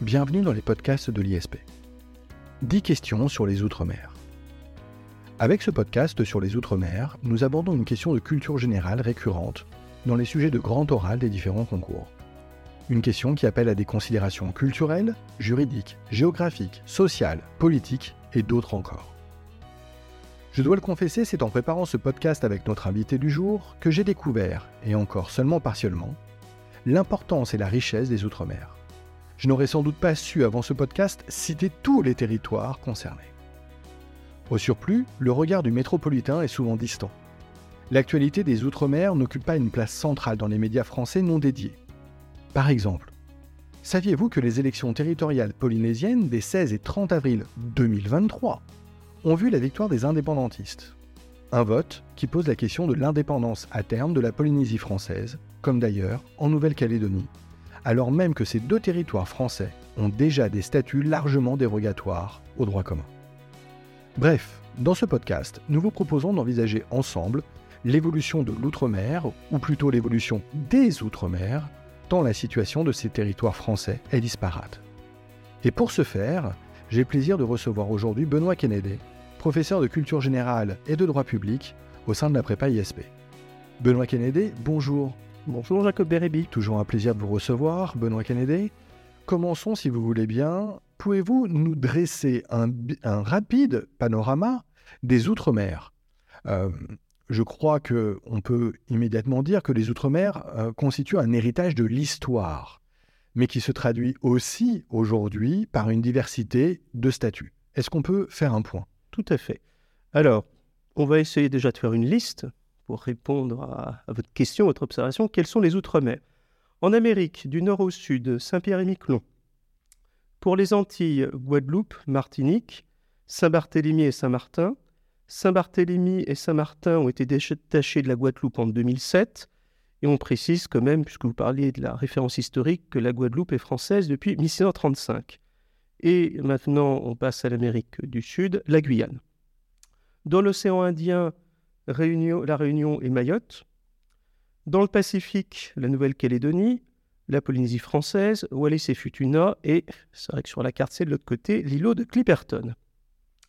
Bienvenue dans les podcasts de l'ISP. 10 questions sur les Outre-mer. Avec ce podcast sur les Outre-mer, nous abordons une question de culture générale récurrente dans les sujets de grand oral des différents concours. Une question qui appelle à des considérations culturelles, juridiques, géographiques, sociales, politiques et d'autres encore. Je dois le confesser, c'est en préparant ce podcast avec notre invité du jour que j'ai découvert, et encore seulement partiellement, l'importance et la richesse des Outre-mer je n'aurais sans doute pas su avant ce podcast citer tous les territoires concernés. Au surplus, le regard du métropolitain est souvent distant. L'actualité des Outre-mer n'occupe pas une place centrale dans les médias français non dédiés. Par exemple, saviez-vous que les élections territoriales polynésiennes des 16 et 30 avril 2023 ont vu la victoire des indépendantistes? Un vote qui pose la question de l'indépendance à terme de la Polynésie française, comme d'ailleurs en Nouvelle-Calédonie, alors même que ces deux territoires français ont déjà des statuts largement dérogatoires au droit commun. Bref, dans ce podcast, nous vous proposons d'envisager ensemble l'évolution de l'outre-mer, ou plutôt l'évolution des outre-mer, tant la situation de ces territoires français est disparate. Et pour ce faire, j'ai le plaisir de recevoir aujourd'hui Benoît Kennedy, professeur de culture générale et de droit public au sein de la prépa ISP. Benoît Kennedy, bonjour. Bonjour Jacob Bérébi. Toujours un plaisir de vous recevoir, Benoît Kennedy. Commençons si vous voulez bien. Pouvez-vous nous dresser un, rapide panorama des Outre-mer? Euh, Je crois qu'on peut immédiatement dire que les Outre-mer euh, constituent un héritage de l'histoire, mais qui se traduit aussi aujourd'hui par une diversité de statuts. Est-ce qu'on peut faire un point? Tout à fait. Alors, on va essayer déjà de faire une liste pour répondre à, votre question, votre observation, quels sont les Outre-mer? En Amérique, du nord au sud, Saint-Pierre et Miquelon. Pour les Antilles, Guadeloupe, Martinique, Saint-Barthélemy et Saint-Martin. Saint-Barthélemy et Saint-Martin ont été détachés de la Guadeloupe en 2007. Et on précise quand même, puisque vous parliez de la référence historique, que la Guadeloupe est française depuis 1635. Et maintenant, on passe à l'Amérique du Sud, la Guyane. Dans l'océan Indien, La Réunion et Mayotte. Dans le Pacifique, la Nouvelle-Calédonie, la Polynésie française, Wallis et Futuna, et, c'est vrai que sur la carte c'est de l'autre côté, l'îlot de Clipperton.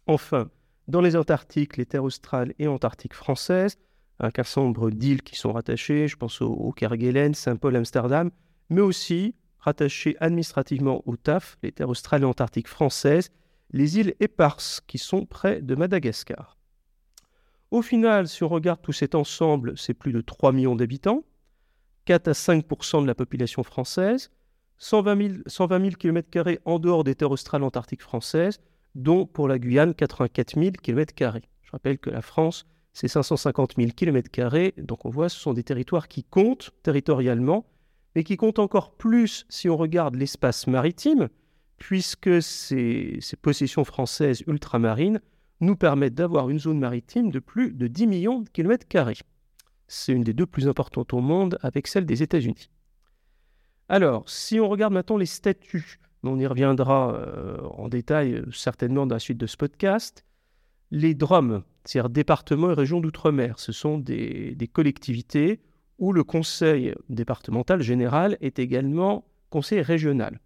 Enfin, dans les Antarctiques, les terres australes et antarctiques françaises, un certain nombre d'îles qui sont rattachées, je pense au, au Kerguelen, Saint-Paul, Amsterdam, mais aussi rattachées administrativement au TAF, les terres australes et antarctiques françaises, les îles éparses qui sont près de Madagascar. Au final, si on regarde tout cet ensemble, c'est plus de 3 millions d'habitants, 4 à 5% de la population française, 120 000, km en dehors des terres australes antarctiques françaises, dont pour la Guyane 84 000 km. Je rappelle que la France, c'est 550 000 km, donc on voit ce sont des territoires qui comptent territorialement, mais qui comptent encore plus si on regarde l'espace maritime, puisque ces possessions françaises ultramarines nous permettent d'avoir une zone maritime de plus de 10 millions de kilomètres carrés. C'est une des deux plus importantes au monde avec celle des États-Unis. Alors, si on regarde maintenant les statuts, on y reviendra euh, en détail euh, certainement dans la suite de ce podcast, les DROM, c'est-à-dire départements et régions d'outre-mer, ce sont des, des collectivités où le conseil départemental général est également conseil régional.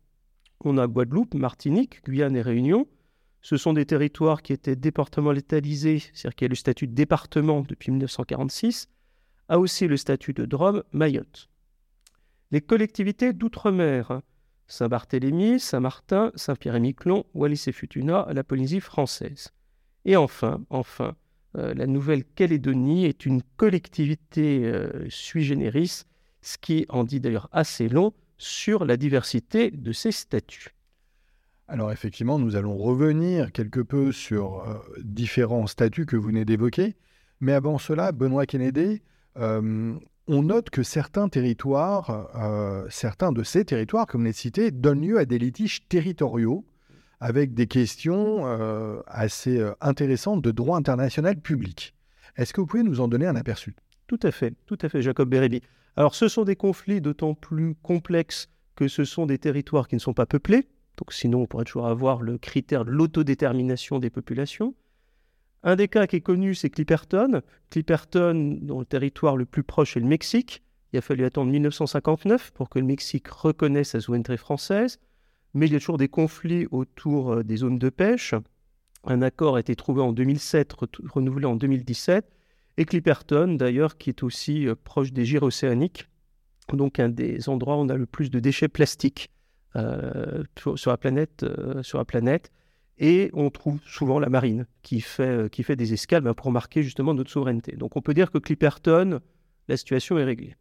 On a Guadeloupe, Martinique, Guyane et Réunion, ce sont des territoires qui étaient départementalisés, c'est-à-dire qui a le statut de département depuis 1946, a aussi le statut de Drôme, Mayotte. Les collectivités d'outre-mer, hein, Saint-Barthélemy, Saint-Martin, Saint-Pierre-et-Miquelon, Wallis et Futuna, la Polynésie française. Et enfin, enfin, euh, la Nouvelle-Calédonie est une collectivité euh, sui generis, ce qui en dit d'ailleurs assez long sur la diversité de ses statuts. Alors effectivement, nous allons revenir quelque peu sur euh, différents statuts que vous venez d'évoquer. Mais avant cela, Benoît Kennedy, euh, on note que certains territoires, euh, certains de ces territoires, comme les cités, donnent lieu à des litiges territoriaux avec des questions assez intéressantes de droit international public. Est-ce que vous pouvez nous en donner un aperçu? Tout à fait, tout à fait, Jacob Bérébi. Alors ce sont des conflits d'autant plus complexes que ce sont des territoires qui ne sont pas peuplés, donc sinon, on pourrait toujours avoir le critère de l'autodétermination des populations. Un des cas qui est connu, c'est Clipperton. Clipperton, dont le territoire le plus proche est le Mexique. Il a fallu attendre 1959 pour que le Mexique reconnaisse sa souveraineté française. mais il y a toujours des conflits autour euh, des zones de pêche. Un accord a été trouvé en 2007, renouvelé en 2017, et Clipperton, d'ailleurs, qui est aussi euh, proche des gyres océaniques, donc un des endroits où on a le plus de déchets plastiques sur, la planète, sur la planète. Et on trouve souvent la marine qui fait, qui fait des escales ben, pour marquer justement notre souveraineté. Donc on peut dire que Clipperton, la situation est réglée.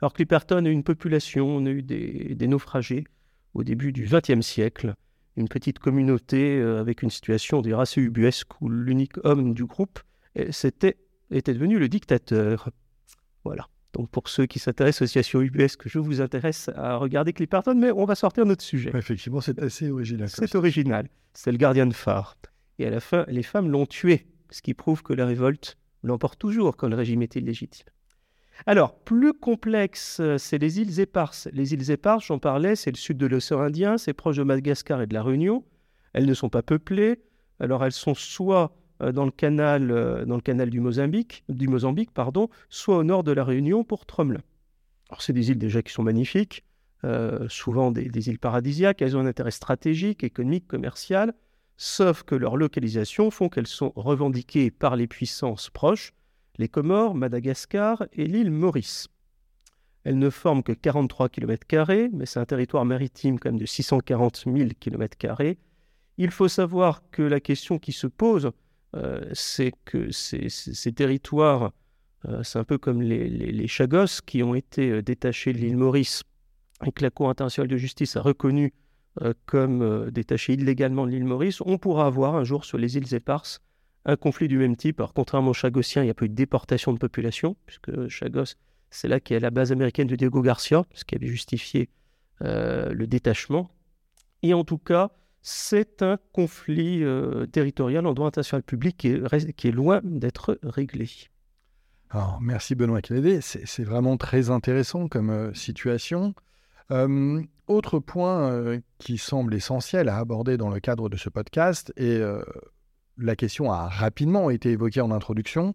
Alors Clipperton a une population, on a eu des, naufragés au début du XXe siècle, une petite communauté euh, avec une situation des assez ubuesque où l'unique homme du groupe était, était devenu le dictateur. Voilà. Donc pour ceux qui s'intéressent aux situations ubuesques, je vous intéresse à regarder Clipperton, mais on va sortir notre sujet. Effectivement, c'est assez original. C'est original. C'est le gardien de phare. Et à la fin, les femmes l'ont tué, ce qui prouve que la révolte l'emporte toujours quand le régime est illégitime. Alors, plus complexe, euh, c'est les îles éparses. Les îles éparses, j'en parlais, c'est le sud de l'océan Indien, c'est proche de Madagascar et de la Réunion. Elles ne sont pas peuplées. Alors, elles sont soit dans le canal, euh, dans le canal du Mozambique, du Mozambique pardon, soit au nord de la Réunion pour Tromelin. Alors, c'est des îles déjà qui sont magnifiques, souvent des, des, îles paradisiaques. Elles ont un intérêt stratégique, économique, commercial, sauf que leur localisation font qu'elles sont revendiquées par les puissances proches les Comores, Madagascar et l'île Maurice. Elles ne forment que 43 km, mais c'est un territoire maritime quand même de 640 000 km. Il faut savoir que la question qui se pose, euh, c'est que ces, territoires, euh, c'est un peu comme les, Chagos qui ont été euh, détachés de l'île Maurice et que la Cour internationale de justice a reconnu comme détachés illégalement de l'île Maurice. On pourra avoir un jour sur les îles éparses un conflit du même type. Alors, contrairement aux Chagossiens, il n'y a pas eu de déportation de population, puisque Chagos, c'est là qu'est la base américaine de Diego Garcia, ce qui avait justifié euh, le détachement. Et en tout cas, c'est un conflit euh, territorial en droit international public qui est, loin d'être réglé. Alors, merci Benoît Kélédé, c'est vraiment très intéressant comme euh, situation. autre point qui semble essentiel à aborder dans le cadre de ce podcast, et la question a rapidement été évoquée en introduction,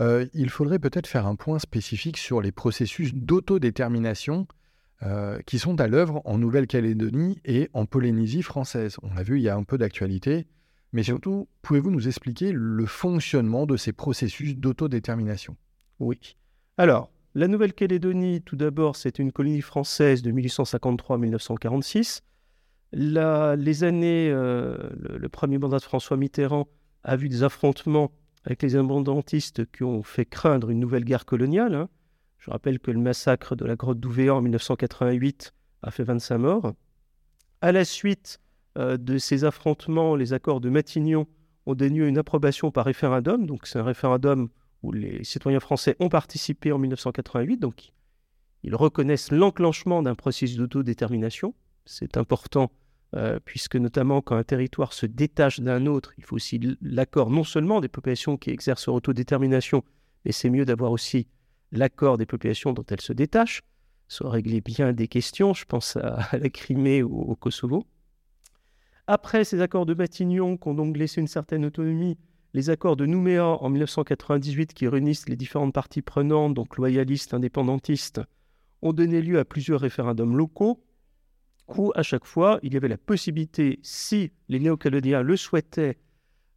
euh, il faudrait peut-être faire un point spécifique sur les processus d'autodétermination euh, qui sont à l'œuvre en Nouvelle-Calédonie et en Polynésie française. On l'a vu, il y a un peu d'actualité, mais surtout, pouvez-vous nous expliquer le fonctionnement de ces processus d'autodétermination? Oui. Alors, la Nouvelle-Calédonie, tout d'abord, c'est une colonie française de 1853 1946 les années, euh, le, premier mandat de François Mitterrand a vu des affrontements avec les indépendantistes qui ont fait craindre une nouvelle guerre coloniale. Hein. Je rappelle que le massacre de la grotte d'Ouvéa en 1988 a fait 25 morts. À la suite euh, de ces affrontements, les accords de Matignon ont donné une approbation par référendum. Donc c'est un référendum où les citoyens français ont participé en 1988. Donc ils reconnaissent l'enclenchement d'un processus d'autodétermination. C'est important euh, puisque notamment quand un territoire se détache d'un autre, il faut aussi l'accord non seulement des populations qui exercent leur autodétermination, mais c'est mieux d'avoir aussi l'accord des populations dont elles se détachent. Ça régler bien des questions, je pense à, la Crimée ou au Kosovo. Après ces accords de Matignon qui ont donc laissé une certaine autonomie, les accords de Nouméa en 1998 qui réunissent les différentes parties prenantes, donc loyalistes, indépendantistes, ont donné lieu à plusieurs référendums locaux où à chaque fois, il y avait la possibilité, si les néo-calédoniens le souhaitaient,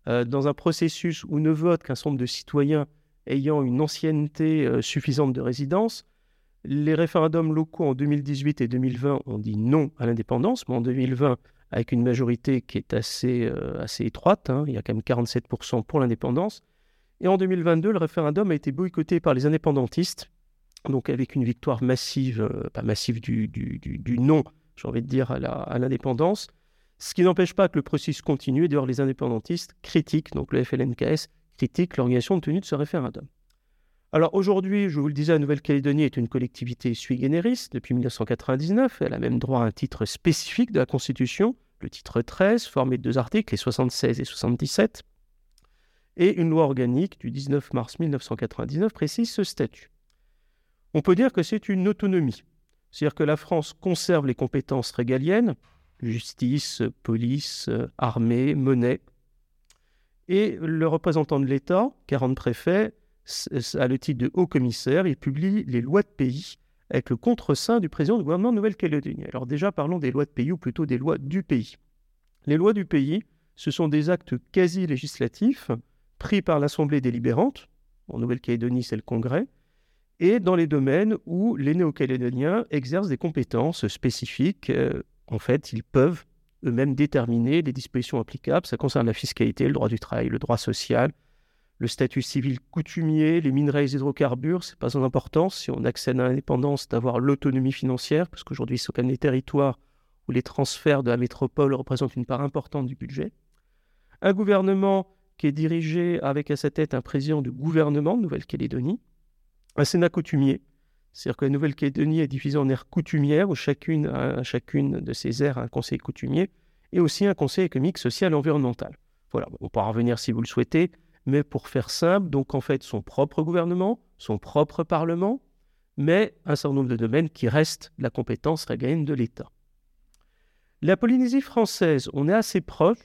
euh, dans un processus où ne votent qu'un certain nombre de citoyens ayant une ancienneté euh, suffisante de résidence, les référendums locaux en 2018 et 2020 ont dit non à l'indépendance, mais en 2020, avec une majorité qui est assez, euh, assez étroite, hein, il y a quand même 47% pour l'indépendance. Et en 2022, le référendum a été boycotté par les indépendantistes, donc avec une victoire massive, pas massive du, du, du non, j'ai envie de dire, à l'indépendance. Ce qui n'empêche pas que le processus continue. D'ailleurs, les indépendantistes critiquent, donc le FLNKS critique l'organisation tenue de ce référendum. Alors aujourd'hui, je vous le disais, la Nouvelle-Calédonie est une collectivité sui generis depuis 1999. Elle a même droit à un titre spécifique de la Constitution, le titre 13, formé de deux articles, les 76 et 77. Et une loi organique du 19 mars 1999 précise ce statut. On peut dire que c'est une autonomie. C'est-à-dire que la France conserve les compétences régaliennes, justice, police, armée, monnaie, et le représentant de l'État, 40 préfets, a le titre de haut commissaire, il publie les lois de pays avec le contre-saint du président du gouvernement de Nouvelle-Calédonie. Alors déjà, parlons des lois de pays, ou plutôt des lois du pays. Les lois du pays, ce sont des actes quasi législatifs pris par l'Assemblée délibérante, en Nouvelle-Calédonie c'est le Congrès, et dans les domaines où les néo-calédoniens exercent des compétences spécifiques. Euh, en fait, ils peuvent eux-mêmes déterminer les dispositions applicables. Ça concerne la fiscalité, le droit du travail, le droit social, le statut civil coutumier, les minerais et les hydrocarbures. Ce n'est pas sans importance si on accède à l'indépendance d'avoir l'autonomie financière, parce qu'aujourd'hui, c'est quand même des territoires où les transferts de la métropole représentent une part importante du budget. Un gouvernement qui est dirigé avec à sa tête un président du gouvernement de Nouvelle-Calédonie, un Sénat coutumier, c'est-à-dire que la Nouvelle-Calédonie est divisée en aires coutumières, où chacune, à chacune de ces aires a un conseil coutumier, et aussi un conseil économique, social et environnemental. Voilà, on pourra revenir si vous le souhaitez, mais pour faire simple, donc en fait son propre gouvernement, son propre parlement, mais un certain nombre de domaines qui restent la compétence régalienne de l'État. La Polynésie française, on est assez proche.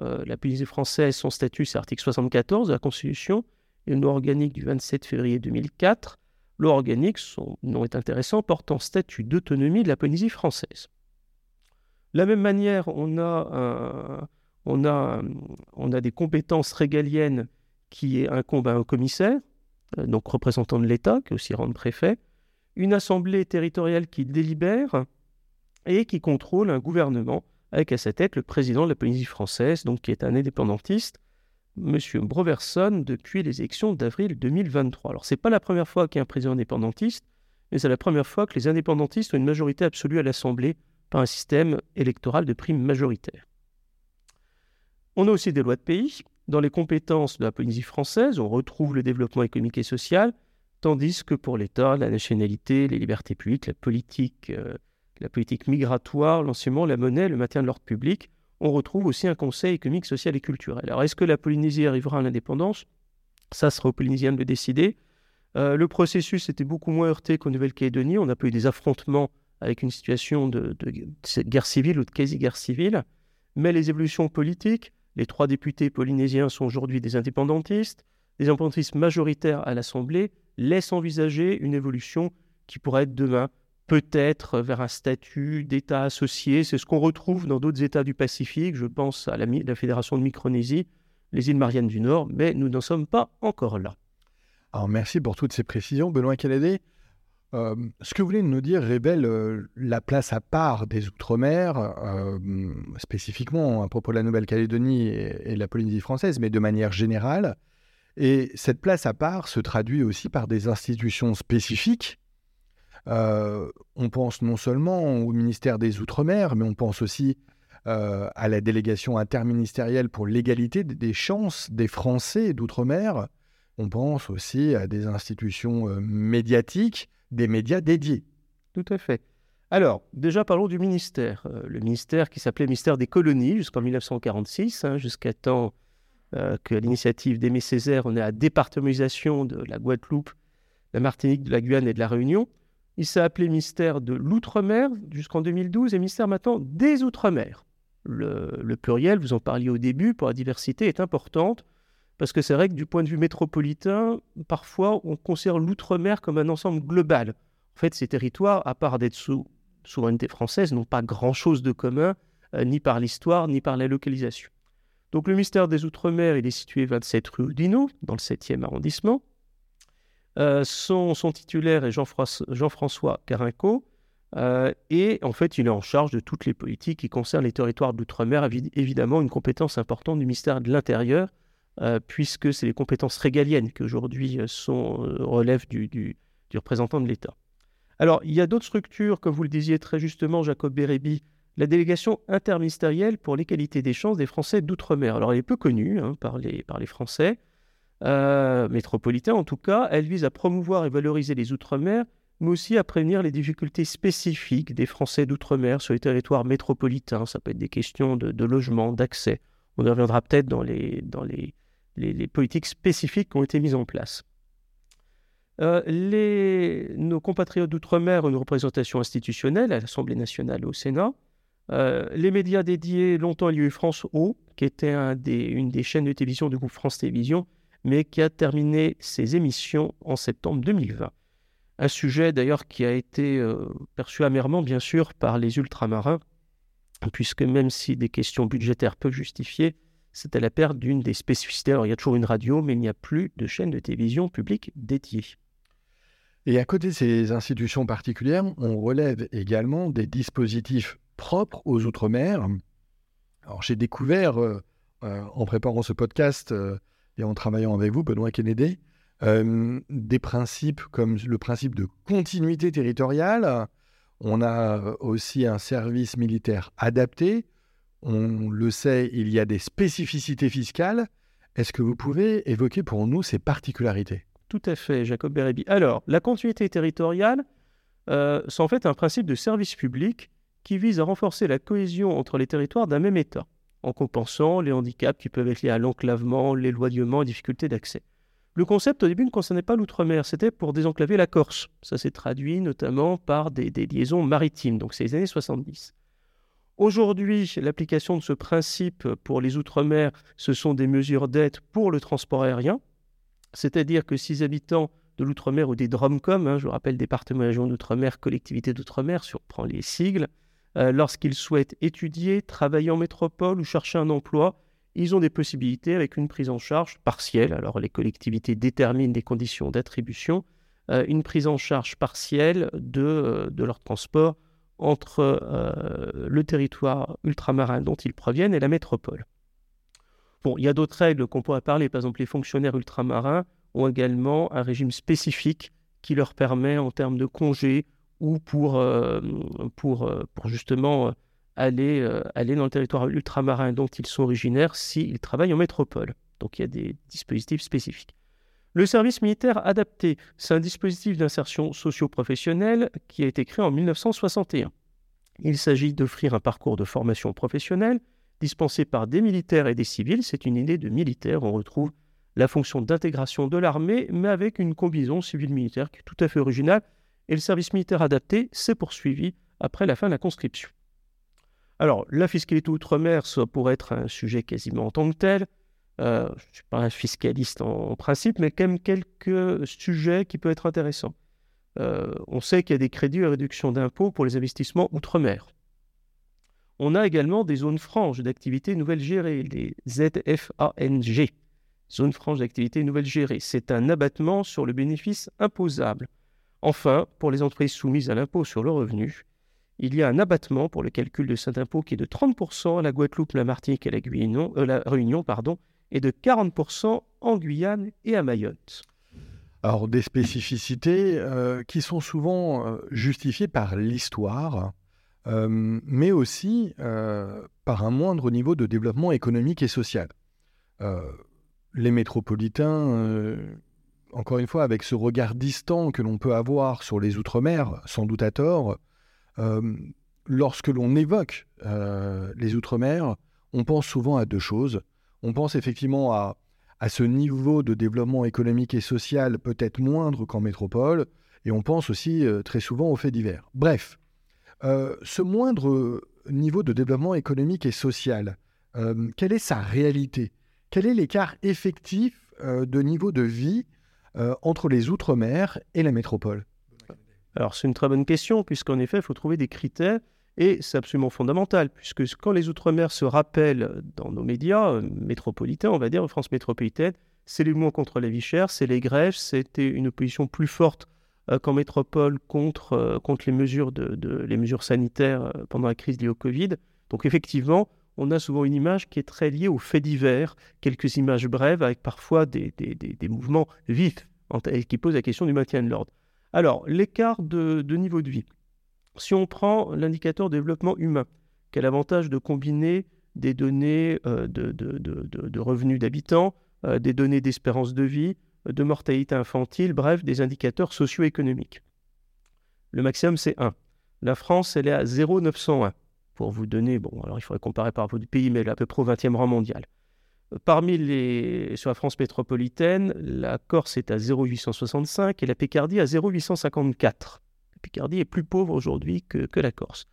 Euh, la Polynésie française, son statut, c'est l'article 74 de la Constitution, et une loi organique du 27 février 2004. Loi organique, son nom est intéressant, portant statut d'autonomie de la Polynésie française. De la même manière, on a, des compétences régaliennes qui incombent à un commissaire, euh, donc représentant de l'État, qui aussi rend préfet, une assemblée territoriale qui délibère et qui contrôle un gouvernement avec à sa tête le président de la Polynésie française, donc qui est un indépendantiste, M. Broverson depuis les élections d'avril 2023. Alors, ce n'est pas la première fois qu'il y a un président indépendantiste, mais c'est la première fois que les indépendantistes ont une majorité absolue à l'Assemblée par un système électoral de primes majoritaire. On a aussi des lois de pays. Dans les compétences de la Polynésie française, on retrouve le développement économique et social, tandis que pour l'État, la nationalité, les libertés publiques, la politique, euh, la politique migratoire, l'enseignement, la monnaie, le maintien de l'ordre public on retrouve aussi un conseil économique, social et culturel. Alors, est-ce que la Polynésie arrivera à l'indépendance? Ça sera aux Polynésiens de le décider. Euh, le processus était beaucoup moins heurté qu'en Nouvelle-Calédonie. On n'a pas eu des affrontements avec une situation de, guerre civile ou de quasi-guerre civile. Mais les évolutions politiques, les trois députés polynésiens sont aujourd'hui des indépendantistes. Les indépendantistes majoritaires à l'Assemblée laissent envisager une évolution qui pourrait être demain peut-être vers un statut d'État associé. C'est ce qu'on retrouve dans d'autres États du Pacifique. Je pense à la, Fédération de Micronésie, les îles Mariannes du Nord, mais nous n'en sommes pas encore là. Alors merci pour toutes ces précisions, Benoît Caladé. Euh, ce que vous voulez nous dire révèle euh, la place à part des Outre-mer, euh, spécifiquement à propos de la Nouvelle-Calédonie et, et, la Polynésie française, mais de manière générale. Et cette place à part se traduit aussi par des institutions spécifiques euh, on pense non seulement au ministère des Outre-mer, mais on pense aussi euh, à la délégation interministérielle pour l'égalité des chances des Français d'outre-mer. On pense aussi à des institutions euh, médiatiques, des médias dédiés. Tout à fait. Alors, déjà parlons du ministère. le ministère qui s'appelait ministère des colonies jusqu'en 1946, hein, jusqu'à temps que l'initiative d'Aimé Césaire, on est à la départementalisation de la Guadeloupe, la Martinique, de la Guyane et de la Réunion. Il s'est appelé ministère de l'Outre-mer jusqu'en 2012 et ministère maintenant des Outre-mer. Le, pluriel, vous en parliez au début, pour la diversité est importante parce que c'est vrai que du point de vue métropolitain, parfois on considère l'Outre-mer comme un ensemble global. En fait, ces territoires, à part d'être sous souveraineté française, n'ont pas grand-chose de commun, euh, ni par l'histoire, ni par la localisation. Donc le ministère des Outre-mer, il est situé 27 rue Oudinot, dans le 7e arrondissement. Euh, son, titulaire est Jean-François Carinco. Euh, et en fait, il est en charge de toutes les politiques qui concernent les territoires d'outre-mer, évidemment une compétence importante du ministère de l'Intérieur, euh, puisque c'est les compétences régaliennes qui aujourd'hui relèvent du, représentant de l'État. Alors, il y a d'autres structures, comme vous le disiez très justement, Jacob Bérébi, la délégation interministérielle pour l'égalité des chances des Français d'outre-mer. Alors, elle est peu connue hein, par les Français. Euh, métropolitain en tout cas, elle vise à promouvoir et valoriser les Outre-mer, mais aussi à prévenir les difficultés spécifiques des Français d'Outre-mer sur les territoires métropolitains. Ça peut être des questions de, logement, d'accès. On y reviendra peut-être dans, les, dans les, politiques spécifiques qui ont été mises en place. Euh, nos compatriotes d'outre-mer ont une représentation institutionnelle à l'Assemblée nationale et au Sénat. Euh, les médias dédiés, longtemps il y a eu France O, qui était une des chaînes de télévision du groupe France Télévisions, mais qui a terminé ses émissions en septembre 2020. Un sujet d'ailleurs qui a été euh, perçu amèrement, bien sûr, par les ultramarins, puisque même si des questions budgétaires peuvent justifier, c'était la perte d'une des spécificités. Alors il y a toujours une radio, mais il n'y a plus de chaîne de télévision publique dédiée. Et à côté de ces institutions particulières, on relève également des dispositifs propres aux Outre-mer. Alors j'ai découvert, euh, euh, en préparant ce podcast et en travaillant avec vous, Benoît Kennedy, des principes comme le principe de continuité territoriale. On a aussi un service militaire adapté. On le sait, il y a des spécificités fiscales. Est-ce que vous pouvez évoquer pour nous ces particularités? Tout à fait, Jacob Bérébi. Alors, la continuité territoriale, c'est en fait un principe de service public qui vise à renforcer la cohésion entre les territoires d'un même État, en compensant les handicaps qui peuvent être liés à l'enclavement, l'éloignement et difficultés d'accès. Le concept au début ne concernait pas l'outre-mer, c'était pour désenclaver la Corse. Ça s'est traduit notamment par des, liaisons maritimes, donc c'est les années 70. Aujourd'hui, l'application de ce principe pour les outre-mer, ce sont des mesures d'aide pour le transport aérien, c'est-à-dire que si les habitants de l'outre-mer ou des DROMCOM, hein, je vous rappelle département région d'outre-mer, collectivité d'outre-mer, si on prend les sigles, euh, lorsqu'ils souhaitent étudier, travailler en métropole ou chercher un emploi, ils ont des possibilités avec une prise en charge partielle. Alors les collectivités déterminent les conditions d'attribution, euh, une prise en charge partielle de, euh, leur transport entre le territoire ultramarin dont ils proviennent et la métropole. Bon, il y a d'autres règles qu'on pourrait parler. Par exemple, les fonctionnaires ultramarins ont également un régime spécifique qui leur permet, en termes de congés ou pour, euh, pour, euh, pour justement euh, aller, aller dans le territoire ultramarin dont ils sont originaires s'ils travaillent en métropole. Donc il y a des dispositifs spécifiques. Le service militaire adapté, c'est un dispositif d'insertion socio-professionnelle qui a été créé en 1961. Il s'agit d'offrir un parcours de formation professionnelle dispensé par des militaires et des civils. C'est une idée de militaire. On retrouve la fonction d'intégration de l'armée, mais avec une combinaison civile-militaire qui est tout à fait originale et le service militaire adapté s'est poursuivi après la fin de la conscription. Alors, la fiscalité outre-mer, ça pourrait être un sujet quasiment en tant que tel. Euh, je ne suis pas un fiscaliste en, principe, mais quand même quelques sujets qui peuvent être intéressants. Euh, on sait qu'il y a des crédits et réductions d'impôts pour les investissements outre-mer. On a également des zones franches d'activité nouvelles gérées, les ZFANG, zones franches d'activité nouvelles gérées. C'est un abattement sur le bénéfice imposable. Enfin, pour les entreprises soumises à l'impôt sur le revenu, il y a un abattement pour le calcul de cet impôt qui est de 30% à la Guadeloupe, la Martinique et la, euh, la Réunion pardon, et de 40% en Guyane et à Mayotte. Alors des spécificités euh, qui sont souvent euh, justifiées par l'histoire, mais aussi par un moindre niveau de développement économique et social. les métropolitains encore une fois, avec ce regard distant que l'on peut avoir sur les Outre-mer, sans doute à tort, euh, lorsque l'on évoque euh, les Outre-mer, on pense souvent à deux choses. On pense effectivement à, ce niveau de développement économique et social peut-être moindre qu'en métropole, et on pense aussi euh, très souvent aux faits divers. Bref, ce moindre niveau de développement économique et social, quelle est sa réalité? Quel est l'écart effectif de niveau de vie euh, entre les Outre-mer et la métropole Alors c'est une très bonne question, puisqu'en effet, il faut trouver des critères, et c'est absolument fondamental, puisque quand les Outre-mer se rappellent dans nos médias euh, métropolitains, on va dire, France métropolitaine, c'est les mouvements contre la vie chère, c'est les grèves, c'était une opposition plus forte euh, qu'en métropole contre, contre les, mesures de, les mesures sanitaires pendant la crise liée au Covid. Donc effectivement, on a souvent une image qui est très liée aux faits divers, quelques images brèves avec parfois des, mouvements vifs qui posent la question du maintien de l'ordre. Alors, l'écart de, niveau de vie. Si on prend l'indicateur développement humain, qui a l'avantage de combiner des données euh, de, revenus d'habitants, euh, des données d'espérance de vie, de mortalité infantile, bref, des indicateurs socio-économiques? Le maximum, c'est 1. La France, elle est à 0,901 pour vous donner, bon, alors il faudrait comparer par rapport du pays, mais à peu près au 20e rang mondial. Parmi les, sur la France métropolitaine, la Corse est à 0,865 et la Picardie à 0,854. La Picardie est plus pauvre aujourd'hui que, que, la Corse.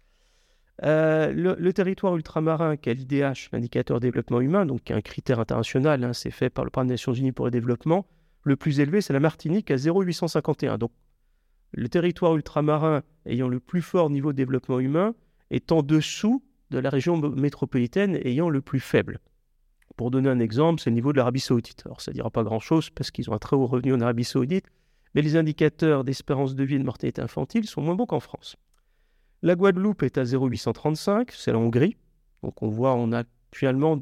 Euh, le, territoire ultramarin, qui est l'IDH, l'indicateur développement humain, donc qui est un critère international, hein, c'est fait par le Programme des Nations Unies pour le développement, le plus élevé, c'est la Martinique à 0,851. Donc le territoire ultramarin ayant le plus fort niveau de développement humain est en dessous de la région métropolitaine ayant le plus faible. Pour donner un exemple, c'est le niveau de l'Arabie saoudite. Alors ça ne dira pas grand-chose parce qu'ils ont un très haut revenu en Arabie saoudite, mais les indicateurs d'espérance de vie et de mortalité infantile sont moins bons qu'en France. La Guadeloupe est à 0,835, c'est la Hongrie. Donc on voit, on a finalement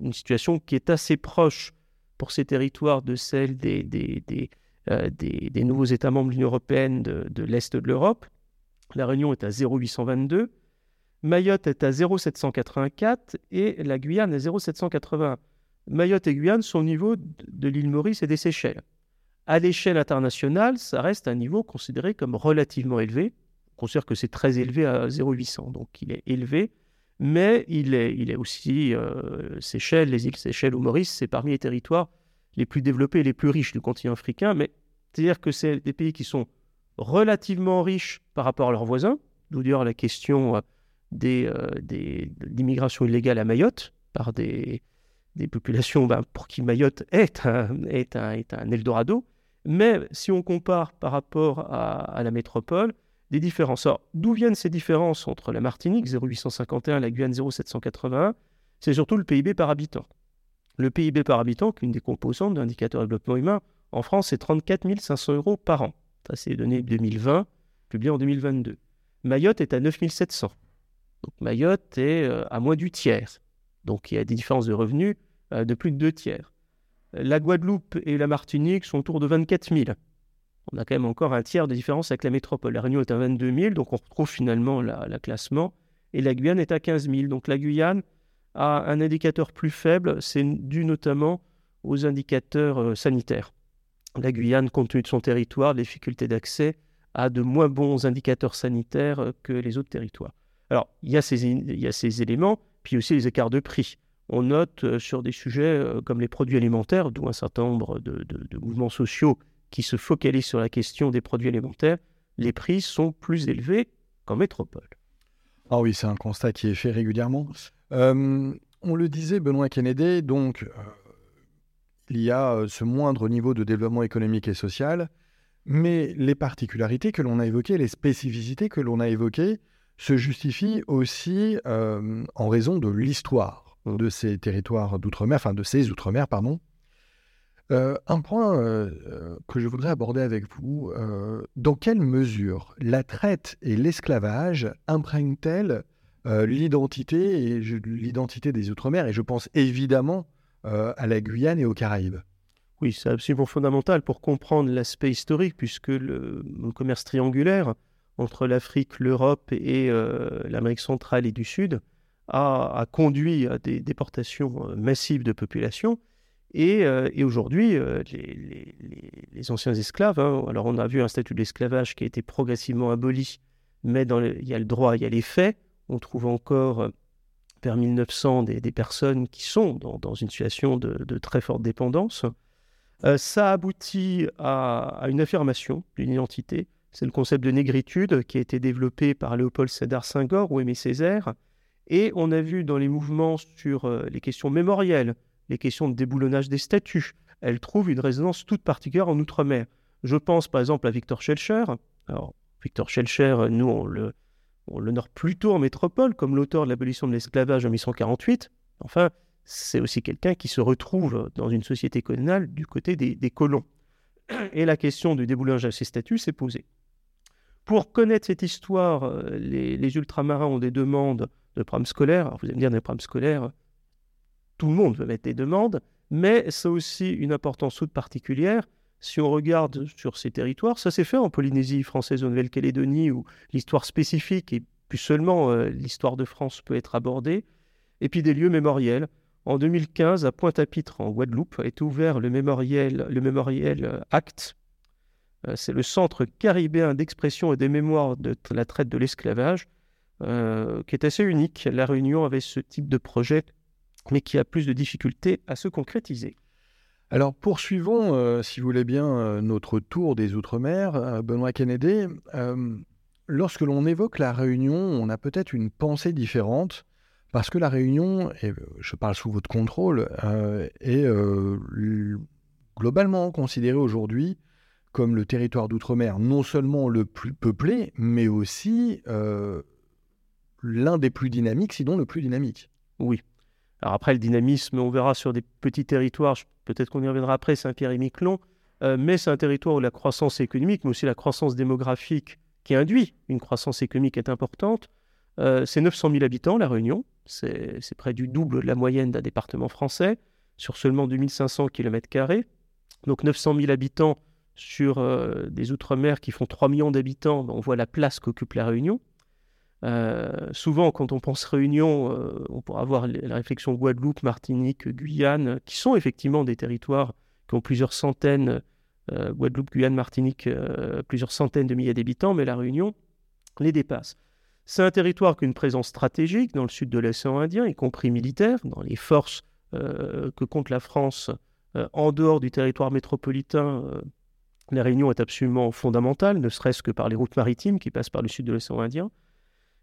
une situation qui est assez proche pour ces territoires de celle des, des, euh, nouveaux États membres de l'Union européenne de l'Est de l'Europe. La Réunion est à 0,822. Mayotte est à 0,784 et la Guyane à 0,781. Mayotte et Guyane sont au niveau de l'île Maurice et des Seychelles. À l'échelle internationale, ça reste un niveau considéré comme relativement élevé. On considère que c'est très élevé à 0,800, donc il est élevé, mais il est, aussi euh, Seychelles, les îles Seychelles ou Maurice, c'est parmi les territoires les plus développés et les plus riches du continent africain. Mais c'est-à-dire que c'est des pays qui sont relativement riches par rapport à leurs voisins, d'où d'ailleurs la question des, euh, des, l'immigration illégale à Mayotte par des, populations ben, pour qui Mayotte est un, Eldorado. Mais si on compare par rapport à, la métropole, des différences. Alors, d'où viennent ces différences entre la Martinique, 0,851, la Guyane, 0,781 C'est surtout le PIB par habitant. Le PIB par habitant, qui est une des composantes de l'indicateur de développement humain, en France, c'est 34 500 euros par an. Ça, c'est les données 2020, publiées en 2022. Mayotte est à 9 700. Mayotte est euh, à moins du tiers. Donc il y a des différences de revenus euh, de plus de deux tiers. La Guadeloupe et la Martinique sont autour de 24 000. On a quand même encore un tiers de différence avec la métropole. La Réunion est à 22 000, donc on retrouve finalement la, classement. Et la Guyane est à 15 000. Donc la Guyane a un indicateur plus faible. C'est dû notamment aux indicateurs euh, sanitaires. La Guyane, compte tenu de son territoire, des difficultés d'accès, a de moins bons indicateurs sanitaires que les autres territoires. Alors, il y, a ces, éléments, puis aussi les écarts de prix. On note euh, sur des sujets euh, comme les produits alimentaires, d'où un certain nombre de, mouvements sociaux qui se focalisent sur la question des produits alimentaires, les prix sont plus élevés qu'en métropole. Ah oui, c'est un constat qui est fait régulièrement. Euh, on le disait, Benoît Kennedy, donc il y a ce moindre niveau de développement économique et social, mais les particularités que l'on a évoquées, les spécificités que l'on a évoquées, se justifie aussi euh, en raison de l'histoire de ces territoires d'outre-mer, enfin de ces outre-mer, pardon. Euh, un point euh, que je voudrais aborder avec vous, dans quelle mesure la traite et l'esclavage imprègnent-elles l'identité l'identité des outre-mer? Et je pense évidemment à la Guyane et aux Caraïbes. Oui, c'est absolument fondamental pour comprendre l'aspect historique, puisque le commerce triangulaire entre l'Afrique, l'Europe et euh, l'Amérique centrale et du Sud a, conduit à des déportations euh, massives de population. Et, euh, aujourd'hui, les, anciens esclaves, hein, alors on a vu un statut d'esclavage qui a été progressivement aboli, mais il y a le droit, il y a les faits. On trouve encore vers 1900 des, personnes qui sont dans, une situation de, très forte dépendance. ça aboutit à une affirmation d'une identité c'est le concept de négritude qui a été développé par Léopold Sédar Senghor ou Aimé Césaire. Et on a vu dans les mouvements sur euh, les questions mémorielles, les questions de déboulonnage des statuts, elles trouvent une résonance toute particulière en Outre-mer. Je pense par exemple à Victor Schellcher. Alors, Victor Schellcher, nous, on l'honore plutôt en métropole comme l'auteur de l'abolition de l'esclavage en 1848. Enfin, c'est aussi quelqu'un qui se retrouve dans une société coloniale du côté des, des colons. Et la question du déboulonnage de ces statuts s'est posée. Pour connaître cette histoire, euh, les, ultramarins ont des demandes de programmes scolaires. Alors vous allez me dire, des programmes scolaires, tout le monde veut mettre des demandes, mais ça a aussi une importance toute particulière. Si on regarde sur ces territoires, ça s'est fait en Polynésie française, en Nouvelle-Calédonie, où l'histoire spécifique et plus seulement euh, l'histoire de France peut être abordée, et puis des lieux mémoriels. En 2015, à Pointe-à-Pitre, en Guadeloupe, a été ouvert le mémoriel, le mémoriel euh, Acte, c'est le Centre caribéen d'expression et des mémoires de la traite de l'esclavage, euh, qui est assez unique. La Réunion avait ce type de projet, mais qui a plus de difficultés à se concrétiser. Alors poursuivons, euh, si vous voulez bien, notre tour des Outre-mer. Benoît Kennedy, lorsque l'on évoque la Réunion, on a peut-être une pensée différente, parce que la Réunion, et je parle sous votre contrôle, est globalement considérée aujourd'hui comme le territoire d'outre-mer non seulement le plus peuplé, mais aussi euh, l'un des plus dynamiques, sinon le plus dynamique. Oui. Alors après, le dynamisme, on verra sur des petits territoires, peut-être qu'on y reviendra après, Saint-Pierre et Miquelon, euh, mais c'est un territoire où la croissance économique, mais aussi la croissance démographique qui induit une croissance économique est importante. Euh, c'est 900 000 habitants, La Réunion. C'est près du double de la moyenne d'un département français, sur seulement 2500 km. Donc 900 000 habitants sur euh, des outre-mer qui font 3 millions d'habitants, ben, on voit la place qu'occupe La Réunion. souvent, quand on pense Réunion, on pourra avoir la réflexion Guadeloupe, Martinique, Guyane, qui sont effectivement des territoires qui ont plusieurs centaines, euh, Guadeloupe, Guyane, Martinique, euh, plusieurs centaines de milliers d'habitants, mais la Réunion les dépasse. C'est un territoire qui a une présence stratégique dans le sud de l'océan Indien, y compris militaire, dans les forces euh, que compte la France en dehors du territoire métropolitain. La Réunion est absolument fondamentale, ne serait-ce que par les routes maritimes qui passent par le sud de l'océan Indien.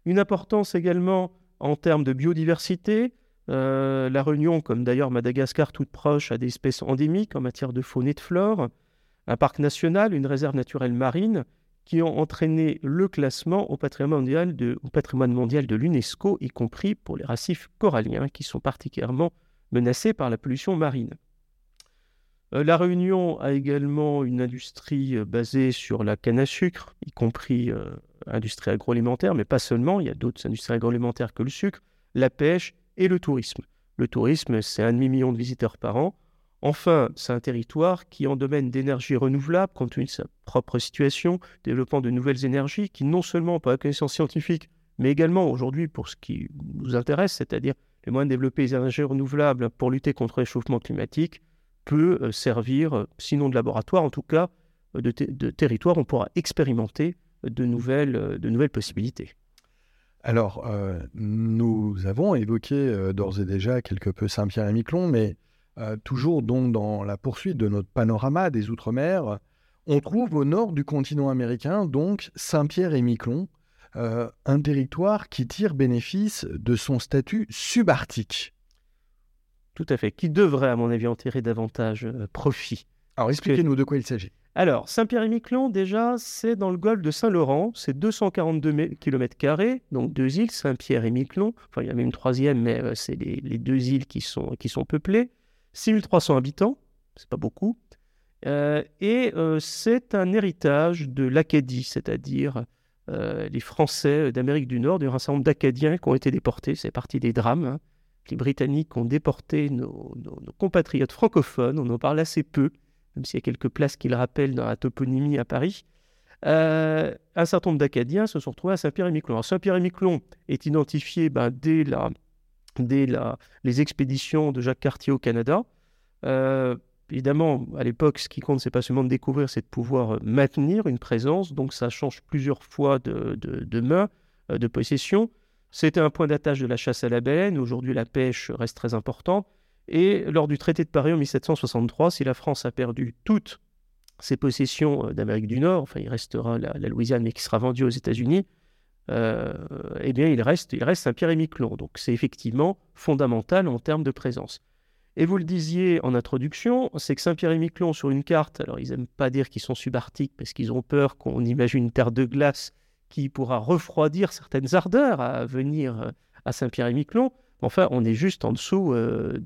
Une importance également en termes de biodiversité, euh, la Réunion, comme d'ailleurs Madagascar toute proche, a des espèces endémiques en matière de faune et de flore. Un parc national, une réserve naturelle marine, qui ont entraîné le classement au patrimoine mondial de, l'UNESCO, y compris pour les racifs coralliens, qui sont particulièrement menacés par la pollution marine. Euh, la Réunion a également une industrie euh, basée sur la canne à sucre, y compris industrie agroalimentaire, mais pas seulement, il y a d'autres industries agroalimentaires que le sucre, la pêche et le tourisme. Le tourisme, c'est un demi-million de visiteurs par an. Enfin, c'est un territoire qui, en domaine d'énergie renouvelable, compte tenu de sa propre situation, développant de nouvelles énergies, qui non seulement par la connaissance scientifique, mais également aujourd'hui pour ce qui nous intéresse, c'est-à-dire les moyens de développer les énergies renouvelables pour lutter contre le réchauffement climatique, peut euh, servir, euh, sinon de laboratoire, en tout cas euh, de, de territoire on pourra expérimenter de nouvelles, de nouvelles possibilités. Alors, nous avons évoqué d'ores et déjà quelque peu Saint-Pierre et Miquelon, mais toujours donc dans la poursuite de notre panorama des Outre-mer, on trouve au nord du continent américain donc Saint-Pierre et Miquelon, un territoire qui tire bénéfice de son statut subarctique. Tout à fait, qui devrait à mon avis en tirer davantage profit. Alors expliquez-nous de quoi il s'agit. Alors, Saint-Pierre-et-Miquelon, déjà, c'est dans le golfe de Saint-Laurent, c'est 242 km, donc deux îles, Saint-Pierre et Miquelon. Enfin, il y a même une troisième, mais euh, c'est les, deux îles qui sont, qui sont peuplées. 6300 habitants, c'est pas beaucoup. Euh, et euh, c'est un héritage de l'Acadie, c'est-à-dire les Français d'Amérique du Nord, d'un certain nombre d'Acadiens qui ont été déportés, c'est parti des drames. Hein. Les Britanniques ont déporté nos compatriotes francophones, on en parle assez peu même s'il y a quelques places qui le rappellent dans la toponymie à Paris. Euh, un certain nombre d'Acadiens se sont retrouvés à Saint-Pierre-et-Miquelon. Saint-Pierre-et-Miquelon est identifié ben, dès, les expéditions de Jacques Cartier au Canada. Euh, évidemment, à l'époque, ce qui compte, c'est pas seulement de découvrir, c'est de pouvoir maintenir une présence. Donc, ça change plusieurs fois de, de, de main, euh, de possession. C'était un point d'attache de la chasse à la baleine. Aujourd'hui, la pêche reste très importante. Et lors du traité de Paris en 1763, si la France a perdu toutes ses possessions euh, d'Amérique du Nord, enfin il restera la, Louisiane mais qui sera vendue aux États-Unis, euh, eh bien il reste, il reste Saint-Pierre-et-Miquelon. Donc c'est effectivement fondamental en termes de présence. Et vous le disiez en introduction, c'est que Saint-Pierre-et-Miquelon sur une carte, alors ils n'aiment pas dire qu'ils sont subarctiques parce qu'ils ont peur qu'on imagine une terre de glace qui pourra refroidir certaines ardeurs à venir euh, à Saint-Pierre-et-Miquelon. Enfin, on est juste en dessous euh,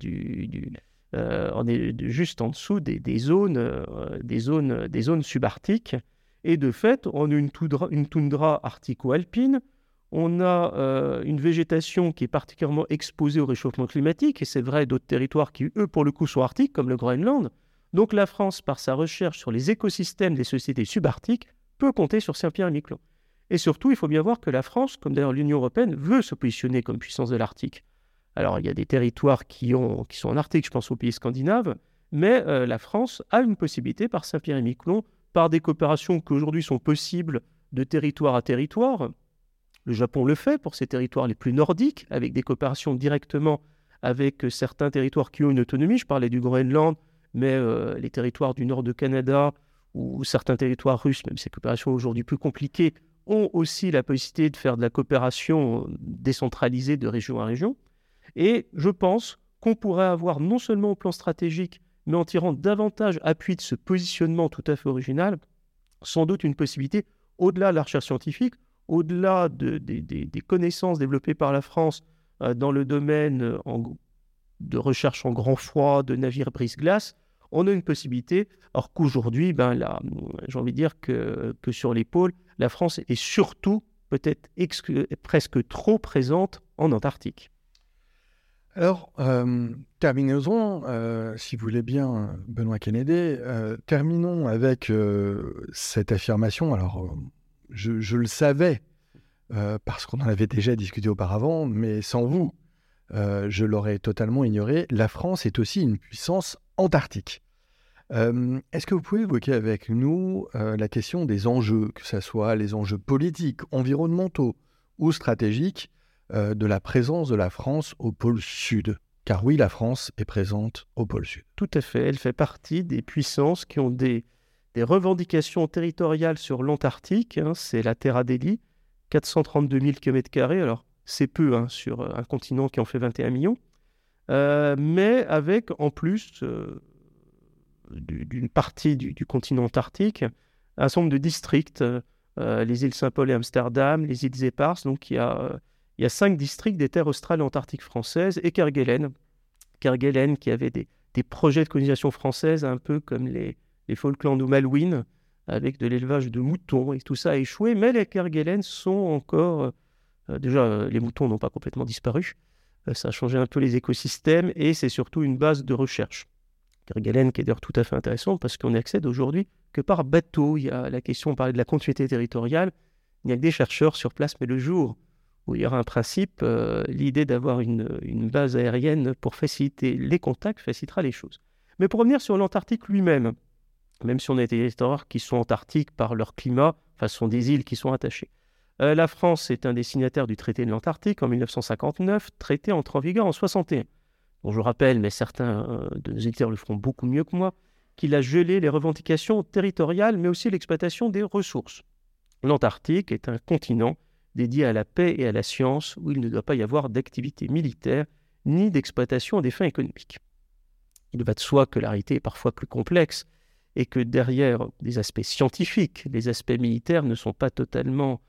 euh, des, zones, euh, subarctiques. Et de fait, on a une toundra, une toundra arctico-alpine. On a une végétation qui est particulièrement exposée au réchauffement climatique, et c'est vrai d'autres territoires qui, eux, pour le coup, sont arctiques, comme le Groenland. Donc la France, par sa recherche sur les écosystèmes des sociétés subarctiques, peut compter sur Saint-Pierre-et-Miquelon. Et surtout, il faut bien voir que la France, comme d'ailleurs l'Union européenne, veut se positionner comme puissance de l'Arctique. Alors, il y a des territoires qui, sont en Arctique, je pense aux pays scandinaves, mais euh, la France a une possibilité par Saint-Pierre-et-Miquelon, par des coopérations qui aujourd'hui sont possibles de territoire à territoire. Le Japon le fait pour ses territoires les plus nordiques, avec des coopérations directement avec euh, certains territoires qui ont une autonomie. Je parlais du Groenland, mais euh, les territoires du nord de Canada ou certains territoires russes, même ces coopérations aujourd'hui plus compliquées, ont aussi la possibilité de faire de la coopération décentralisée de région à région. Et je pense qu'on pourrait avoir non seulement au plan stratégique, mais en tirant davantage appui de ce positionnement tout à fait original, sans doute une possibilité, au-delà de la recherche scientifique, au-delà des connaissances développées par la France euh, dans le domaine euh, de recherche en grand froid, de navires brise-glace, on a une possibilité, alors qu'aujourd'hui, ben, j'ai envie de dire que, que sur pôles, la France est surtout peut-être presque trop présente en Antarctique. Alors, euh, terminons, euh, si vous voulez bien, Benoît Kennedy, euh, terminons avec cette affirmation. Alors, je, le savais, parce qu'on en avait déjà discuté auparavant, mais sans vous, je l'aurais totalement ignoré. La France est aussi une puissance antarctique. Est-ce que vous pouvez évoquer avec nous la question des enjeux, que ce soit les enjeux politiques, environnementaux ou stratégiques, euh, de la présence de la France au pôle Sud? Car oui, la France est présente au pôle Sud. Tout à fait. Elle fait partie des puissances qui ont des, revendications territoriales sur l'Antarctique. Hein. c'est la Terra Delhi, 432 000 km. Alors, c'est peu hein, sur un continent qui en fait 21 millions. Euh, mais avec en plus euh, d'une partie du, continent antarctique un certain nombre de districts, les îles Saint-Paul et Amsterdam, les îles Éparses. Donc, il y a cinq districts des terres australes et antarctiques françaises et Kerguelen. Kerguelen qui avait des, projets de colonisation française un peu comme les, les Falklands ou Malouines, avec de l'élevage de moutons et tout ça a échoué, mais les Kerguelen sont encore... Euh, euh, déjà, euh, les moutons n'ont pas complètement disparu, ça a changé un peu les écosystèmes et c'est surtout une base de recherche. Kerguelen qui est d'ailleurs tout à fait intéressant parce qu'on accède aujourd'hui que par bateau. Il y a la question, on parlait de la continuité territoriale, il n'y a que des chercheurs sur place, mais le jour où il y aura un principe, euh, l'idée d'avoir une, base aérienne pour faciliter les contacts facilitera les choses. Mais pour revenir sur l'Antarctique lui-même, même si on a des territoires qui sont antarctiques par leur climat, enfin ce sont des îles qui sont attachées. Euh, la France est un des signataires du traité de l'Antarctique en 1959, traité entre en vigueur en 61. Bon, je rappelle, mais certains euh, de nos éditeurs le feront beaucoup mieux que moi, qu'il a gelé les revendications territoriales, mais aussi l'exploitation des ressources. L'Antarctique est un continent dédié à la paix et à la science, où il ne doit pas y avoir d'activité militaire ni d'exploitation à des fins économiques. Il va de soi que la réalité est parfois plus complexe et que derrière des aspects scientifiques, les aspects militaires ne sont pas totalement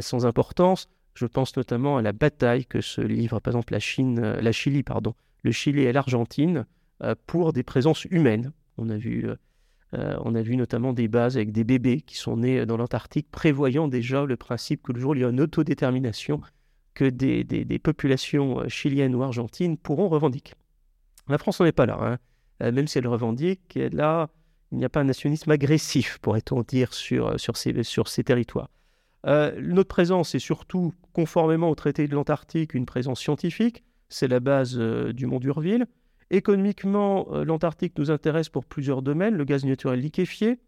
sans importance. Je pense notamment à la bataille que se livre par exemple la Chine, euh, la Chili, pardon, le Chili et l'Argentine euh, pour des présences humaines. On a vu euh, on a vu notamment des bases avec des bébés qui sont nés dans l'Antarctique, prévoyant déjà le principe que le jour il y a une autodétermination, que des, populations euh, chiliennes ou argentines pourront revendiquer. La France n'en est pas là. Hein. Euh, même si elle revendique, là, il n'y a pas un nationalisme agressif, pourrait-on dire, sur, sur ces territoires. Notre présence est surtout, conformément au traité de l'Antarctique, une présence scientifique. C'est la base du Mont d'Urville. Économiquement, euh, l'Antarctique nous intéresse pour plusieurs domaines, le gaz naturel liquéfié,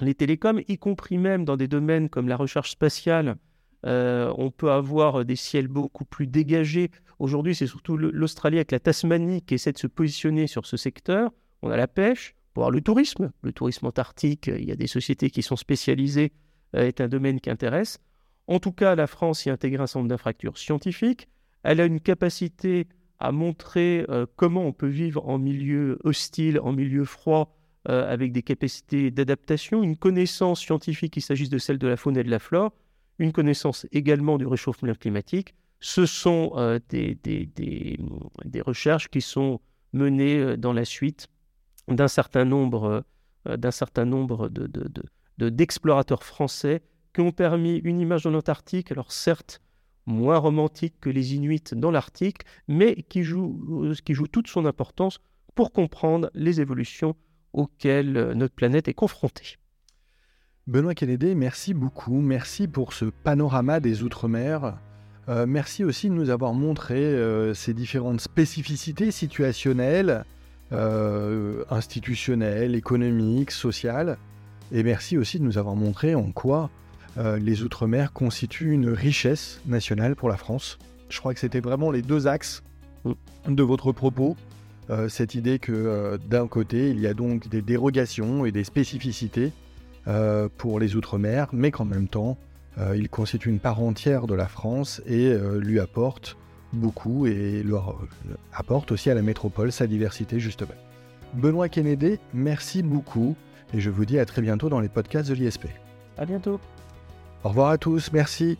les télécoms, y compris même dans des domaines comme la recherche spatiale. Euh, on peut avoir des ciels beaucoup plus dégagés. Aujourd'hui, c'est surtout l'Australie avec la Tasmanie qui essaie de se positionner sur ce secteur. On a la pêche, voire le tourisme. Le tourisme antarctique, il y a des sociétés qui sont spécialisées, euh, est un domaine qui intéresse. En tout cas, la France y intègre un nombre d'infrastructures scientifiques. Elle a une capacité à montrer euh, comment on peut vivre en milieu hostile, en milieu froid, euh, avec des capacités d'adaptation, une connaissance scientifique, qu'il s'agisse de celle de la faune et de la flore, une connaissance également du réchauffement climatique. Ce sont euh, des, des, des, recherches qui sont menées dans la suite d'un certain nombre, d'un certain nombre de, français qui ont permis une image de l'Antarctique, alors certes moins romantique que les Inuits dans l'Arctique, mais qui joue, euh, qui joue toute son importance pour comprendre les évolutions auxquelles euh, notre planète est confrontée. Benoît Kennedy, merci beaucoup. Merci pour ce panorama des Outre-mer. Euh, merci aussi de nous avoir montré ces différentes spécificités situationnelles, institutionnelles, économiques, sociales. Et merci aussi de nous avoir montré en quoi euh, les Outre-mer constituent une richesse nationale pour la France. Je crois que c'était vraiment les deux axes de votre propos. Euh, cette idée que euh, d'un côté, il y a donc des dérogations et des spécificités pour les Outre-mer, mais qu'en même temps, ils constituent une part entière de la France et lui apportent beaucoup et leur apporte aussi à la métropole sa diversité justement. Benoît Kennedy, merci beaucoup et je vous dis à très bientôt dans les podcasts de l'ISP. À bientôt. Au revoir à tous, merci.